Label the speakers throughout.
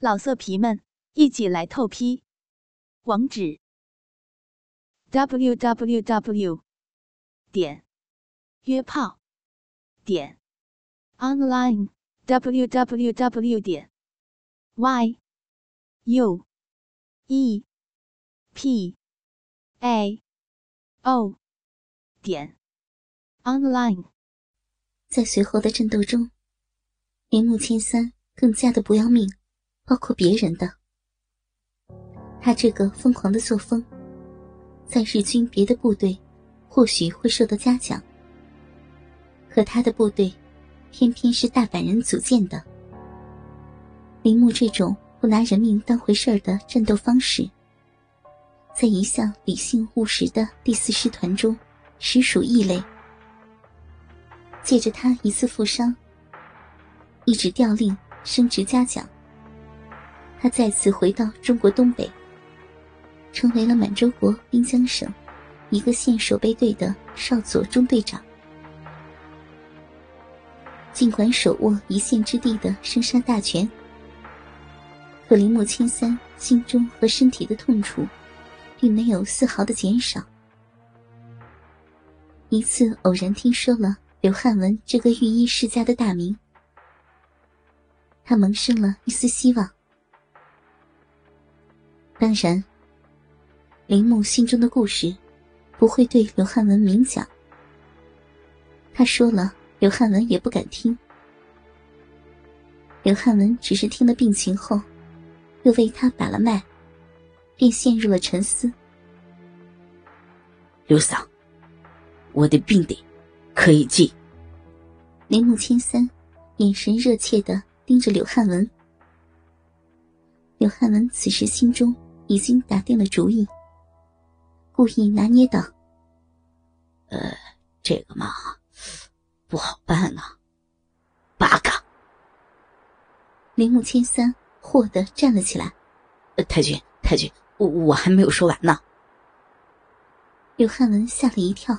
Speaker 1: 老色皮们，一起来透批！网址：w w w 点约炮点 online w w w 点 y u e p a o 点 online。
Speaker 2: 在随后的战斗中，铃木千三更加的不要命。包括别人的，他这个疯狂的作风，在日军别的部队或许会受到嘉奖，可他的部队偏偏是大阪人组建的。铃木这种不拿人命当回事儿的战斗方式，在一向理性务实的第四师团中实属异类。借着他一次负伤，一纸调令升职嘉奖。他再次回到中国东北，成为了满洲国滨江省一个县守备队的少佐中队长。尽管手握一县之地的生杀大权，可铃木千三心中和身体的痛楚，并没有丝毫的减少。一次偶然听说了刘汉文这个御医世家的大名，他萌生了一丝希望。当然，铃木心中的故事不会对刘汉文明讲。他说了，刘汉文也不敢听。刘汉文只是听了病情后，又为他把了脉，便陷入了沉思。
Speaker 3: 刘嫂，我的病得可以治。
Speaker 2: 铃木千三眼神热切的盯着刘汉文。刘汉文此时心中。已经打定了主意，故意拿捏道：“
Speaker 3: 呃，这个嘛，不好办啊。”八嘎！
Speaker 2: 铃木千三霍的站了起来。
Speaker 3: “太君，太君，我我还没有说完呢。”
Speaker 2: 刘汉文吓了一跳，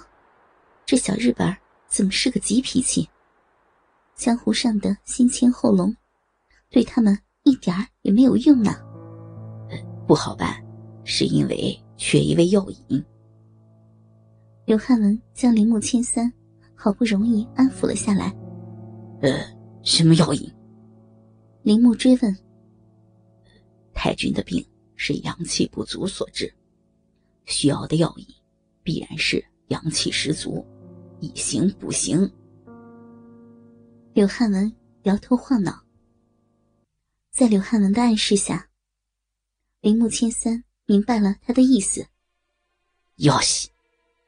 Speaker 2: 这小日本怎么是个急脾气？江湖上的先签后龙，对他们一点儿也没有用啊！
Speaker 3: 不好办，是因为缺一味药引。
Speaker 2: 刘汉文将铃木千三好不容易安抚了下来。
Speaker 3: 呃，什么药引？
Speaker 2: 铃木追问。
Speaker 3: 太君的病是阳气不足所致，需要的药引必然是阳气十足，以形补形。
Speaker 2: 刘汉文摇头晃脑。在刘汉文的暗示下。铃木千三明白了他的意思。
Speaker 3: 要西，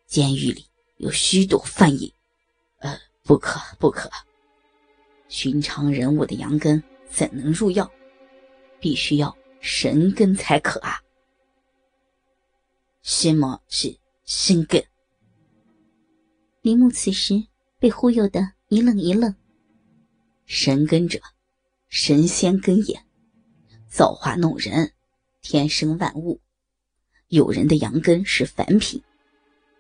Speaker 3: 监狱里有许多犯人，呃，不可不可。寻常人物的阳根怎能入药？必须要神根才可啊！什么是神根？
Speaker 2: 铃木此时被忽悠的一愣一愣。
Speaker 3: 神根者，神仙根也，造化弄人。天生万物，有人的阳根是凡品，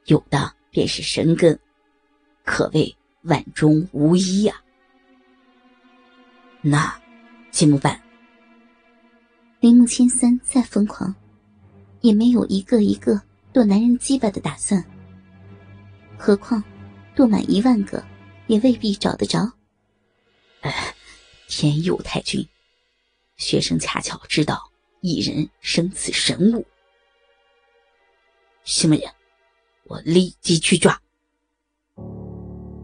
Speaker 3: 有的便是神根，可谓万中无一呀。那怎么办？
Speaker 2: 铃木千三再疯狂，也没有一个一个剁男人鸡巴的打算。何况剁满一万个，也未必找得着。
Speaker 3: 哎，天佑太君，学生恰巧知道。一人生此神物，什么人？我立即去抓。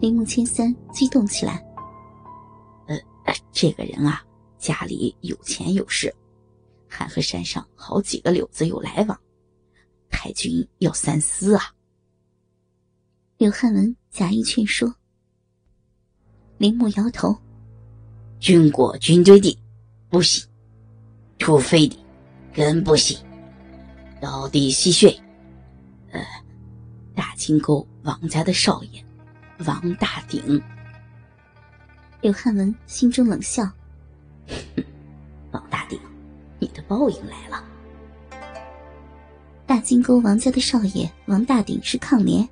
Speaker 2: 铃木千三激动起来。
Speaker 3: 呃，这个人啊，家里有钱有势，还和山上好几个柳子有来往，太君要三思啊。
Speaker 2: 刘汉文假意劝说。铃木摇头：“
Speaker 3: 军国军队的，不行，土匪的。”更不行，到底吸血。呃，大金沟王家的少爷王大鼎。
Speaker 2: 刘汉文心中冷笑：“
Speaker 3: 王大鼎，你的报应来了。”
Speaker 2: 大金沟王家的少爷王大鼎是抗联。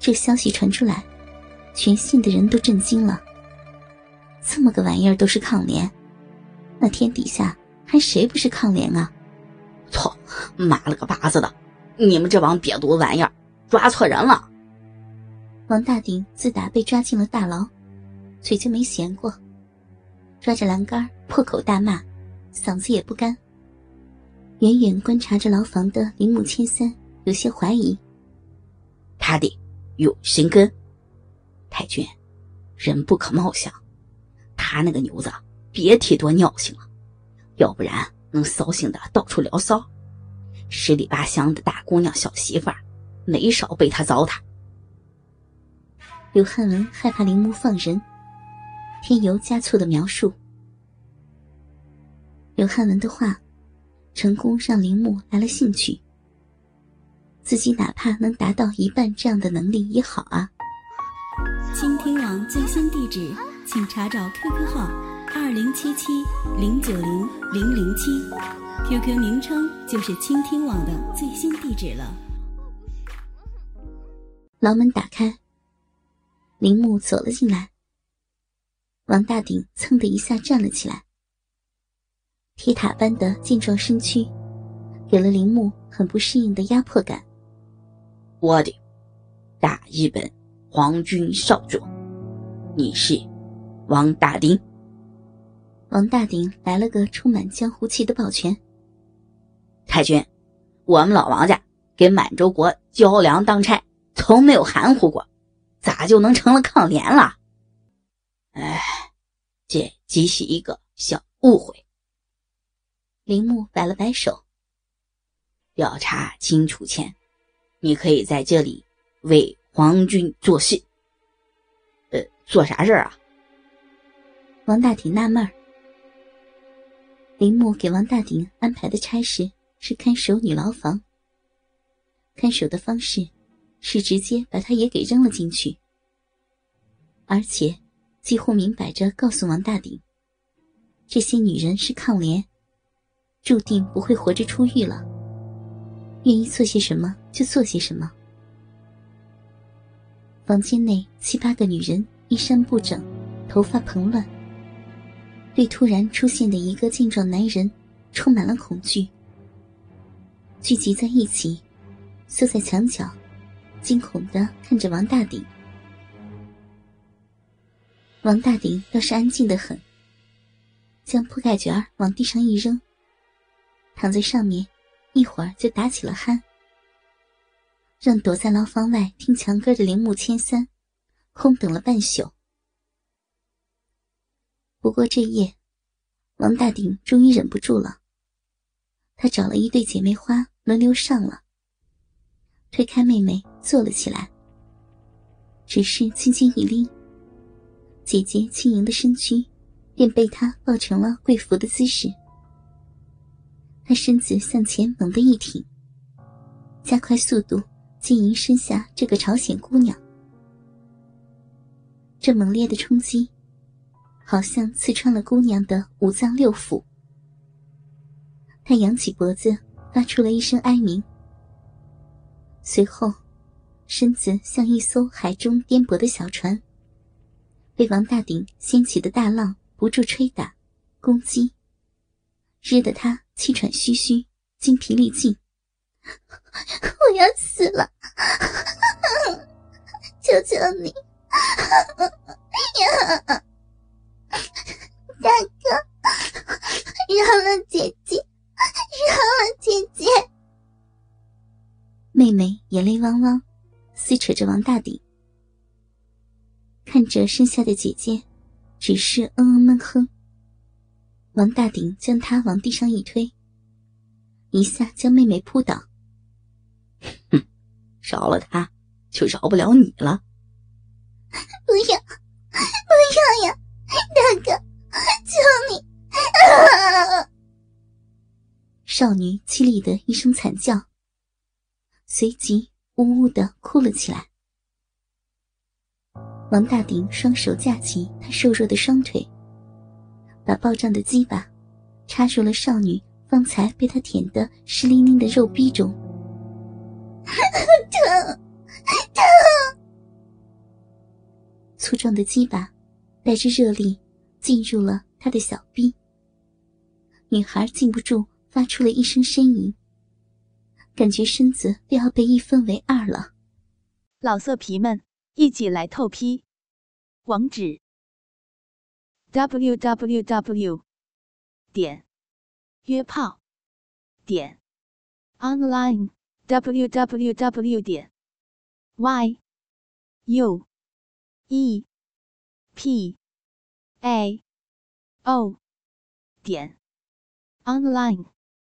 Speaker 2: 这消息传出来，全县的人都震惊了。这么个玩意儿都是抗联，那天底下还谁不是抗联啊？
Speaker 3: 操，妈了个巴子的！你们这帮瘪犊子玩意儿，抓错人了！
Speaker 2: 王大鼎自打被抓进了大牢，嘴就没闲过，抓着栏杆破口大骂，嗓子也不干。远远观察着牢房的铃木千三，有些怀疑。
Speaker 3: 他得有心根，太君，人不可貌相，他那个牛子别提多尿性了，要不然能骚兴的到处聊骚。十里八乡的大姑娘小媳妇儿，没少被他糟蹋。
Speaker 2: 刘汉文害怕铃木放人，添油加醋的描述。刘汉文的话，成功让铃木来了兴趣。自己哪怕能达到一半这样的能力也好啊。
Speaker 4: 倾听网最新地址，请查找 QQ 号二零七七零九零零零七，QQ 名称就是倾听网的最新地址了。
Speaker 2: 牢门打开，铃木走了进来。王大鼎噌的一下站了起来，铁塔般的健壮身躯，给了铃木很不适应的压迫感。
Speaker 3: 我的大日本皇军少佐，你是王大鼎。
Speaker 2: 王大鼎来了个充满江湖气的抱拳。
Speaker 3: 太君，我们老王家给满洲国交粮当差，从没有含糊过，咋就能成了抗联了？哎，这只是一个小误会。
Speaker 2: 铃木摆了摆手。
Speaker 3: 调查清楚前。你可以在这里为皇军做事。呃，做啥事儿啊？
Speaker 2: 王大鼎纳闷儿。铃木给王大鼎安排的差事是看守女牢房。看守的方式是直接把他也给扔了进去，而且几乎明摆着告诉王大鼎，这些女人是抗联，注定不会活着出狱了。愿意做些什么就做些什么。房间内七八个女人衣衫不整，头发蓬乱，对突然出现的一个健壮男人充满了恐惧，聚集在一起，缩在墙角，惊恐的看着王大鼎。王大鼎倒是安静的很，将铺盖卷往地上一扔，躺在上面。一会儿就打起了鼾，让躲在牢房外听墙歌的铃木千三空等了半宿。不过这夜，王大鼎终于忍不住了，他找了一对姐妹花轮流上了，推开妹妹坐了起来，只是轻轻一拎，姐姐轻盈的身躯便被他抱成了跪伏的姿势。他身子向前猛地一挺，加快速度，经营身下这个朝鲜姑娘。这猛烈的冲击，好像刺穿了姑娘的五脏六腑。他扬起脖子，发出了一声哀鸣。随后，身子像一艘海中颠簸的小船，被王大鼎掀起的大浪不住吹打、攻击，日得他。气喘吁吁，精疲力尽，我要死了！求求你，呀，眼泪汪汪，撕扯着王大鼎，看着身下的姐姐，只是嗯嗯闷哼。王大顶将她往地上一推，一下将妹妹扑倒。
Speaker 3: 哼，饶了她，就饶不了你了。
Speaker 2: 不要，不要呀，大哥，求你！少女凄厉的一声惨叫，随即呜呜的哭了起来。王大顶双手架起他瘦弱的双腿。把爆胀的鸡巴插入了少女方才被他舔得湿淋淋的肉壁中，疼，疼！粗壮的鸡巴带着热力进入了他的小臂，女孩禁不住发出了一声呻吟，感觉身子都要被一分为二了。
Speaker 1: 老色皮们，一起来透批！网址：w w w 点约炮点 online w w w 点 y u e p a o 点 online。